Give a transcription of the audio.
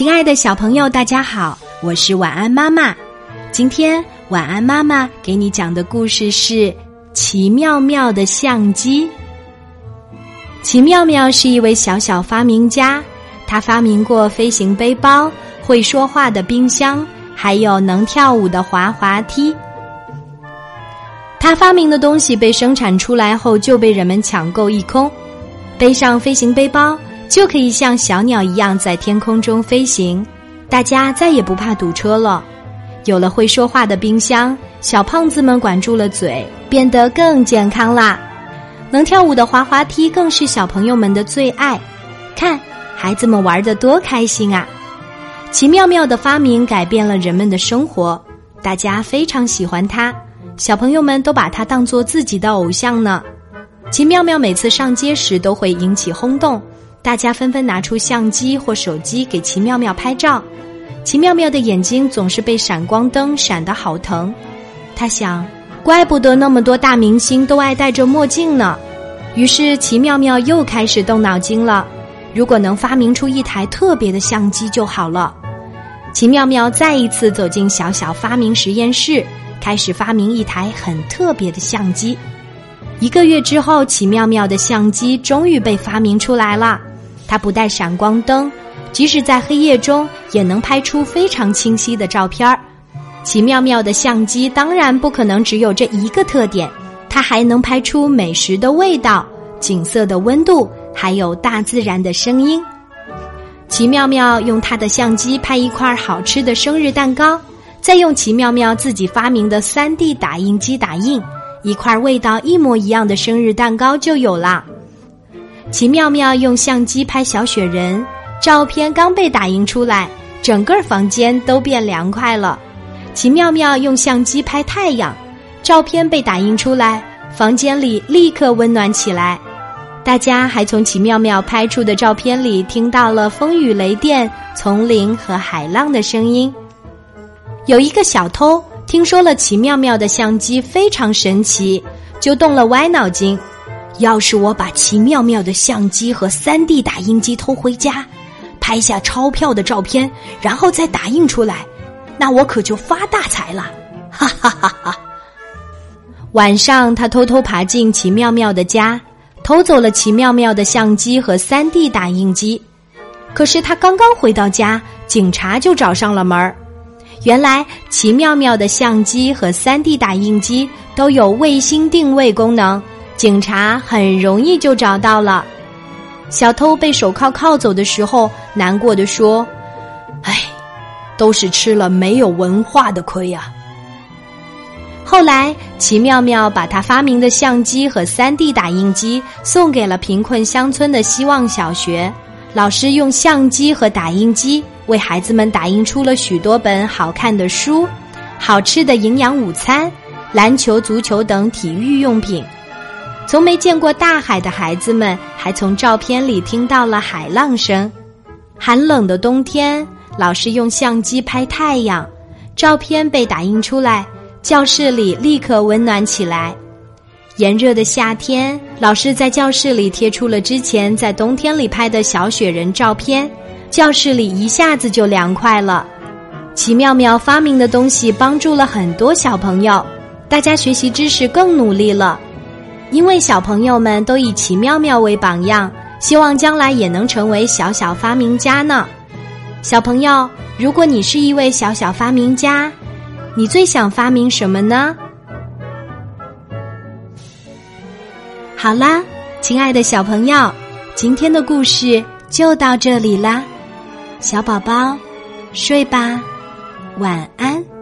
亲爱的小朋友，大家好，我是晚安妈妈。今天晚安妈妈给你讲的故事是《奇妙妙的相机》。奇妙妙是一位小小发明家，他发明过飞行背包、会说话的冰箱，还有能跳舞的滑滑梯。他发明的东西被生产出来后就被人们抢购一空，背上飞行背包。就可以像小鸟一样在天空中飞行，大家再也不怕堵车了。有了会说话的冰箱，小胖子们管住了嘴，变得更健康啦。能跳舞的滑滑梯更是小朋友们的最爱，看孩子们玩的多开心啊！奇妙妙的发明改变了人们的生活，大家非常喜欢它，小朋友们都把它当做自己的偶像呢。奇妙妙每次上街时都会引起轰动。大家纷纷拿出相机或手机给奇妙妙拍照，奇妙妙的眼睛总是被闪光灯闪得好疼。他想，怪不得那么多大明星都爱戴着墨镜呢。于是奇妙妙又开始动脑筋了。如果能发明出一台特别的相机就好了。奇妙妙再一次走进小小发明实验室，开始发明一台很特别的相机。一个月之后，奇妙妙的相机终于被发明出来了。它不带闪光灯，即使在黑夜中也能拍出非常清晰的照片儿。奇妙妙的相机当然不可能只有这一个特点，它还能拍出美食的味道、景色的温度，还有大自然的声音。奇妙妙用他的相机拍一块好吃的生日蛋糕，再用奇妙妙自己发明的三 D 打印机打印一块味道一模一样的生日蛋糕就有了。奇妙妙用相机拍小雪人，照片刚被打印出来，整个房间都变凉快了。奇妙妙用相机拍太阳，照片被打印出来，房间里立刻温暖起来。大家还从奇妙妙拍出的照片里听到了风雨雷电、丛林和海浪的声音。有一个小偷听说了奇妙妙的相机非常神奇，就动了歪脑筋。要是我把奇妙妙的相机和三 D 打印机偷回家，拍下钞票的照片，然后再打印出来，那我可就发大财了！哈哈哈哈！晚上，他偷偷爬进奇妙妙的家，偷走了奇妙妙的相机和三 D 打印机。可是他刚刚回到家，警察就找上了门儿。原来，奇妙妙的相机和三 D 打印机都有卫星定位功能。警察很容易就找到了小偷，被手铐铐走的时候，难过的说：“哎，都是吃了没有文化的亏呀。”后来，奇妙妙把他发明的相机和三 D 打印机送给了贫困乡村的希望小学，老师用相机和打印机为孩子们打印出了许多本好看的书、好吃的营养午餐、篮球、足球等体育用品。从没见过大海的孩子们，还从照片里听到了海浪声。寒冷的冬天，老师用相机拍太阳，照片被打印出来，教室里立刻温暖起来。炎热的夏天，老师在教室里贴出了之前在冬天里拍的小雪人照片，教室里一下子就凉快了。奇妙妙发明的东西帮助了很多小朋友，大家学习知识更努力了。因为小朋友们都以奇妙妙为榜样，希望将来也能成为小小发明家呢。小朋友，如果你是一位小小发明家，你最想发明什么呢？好啦，亲爱的小朋友，今天的故事就到这里啦，小宝宝，睡吧，晚安。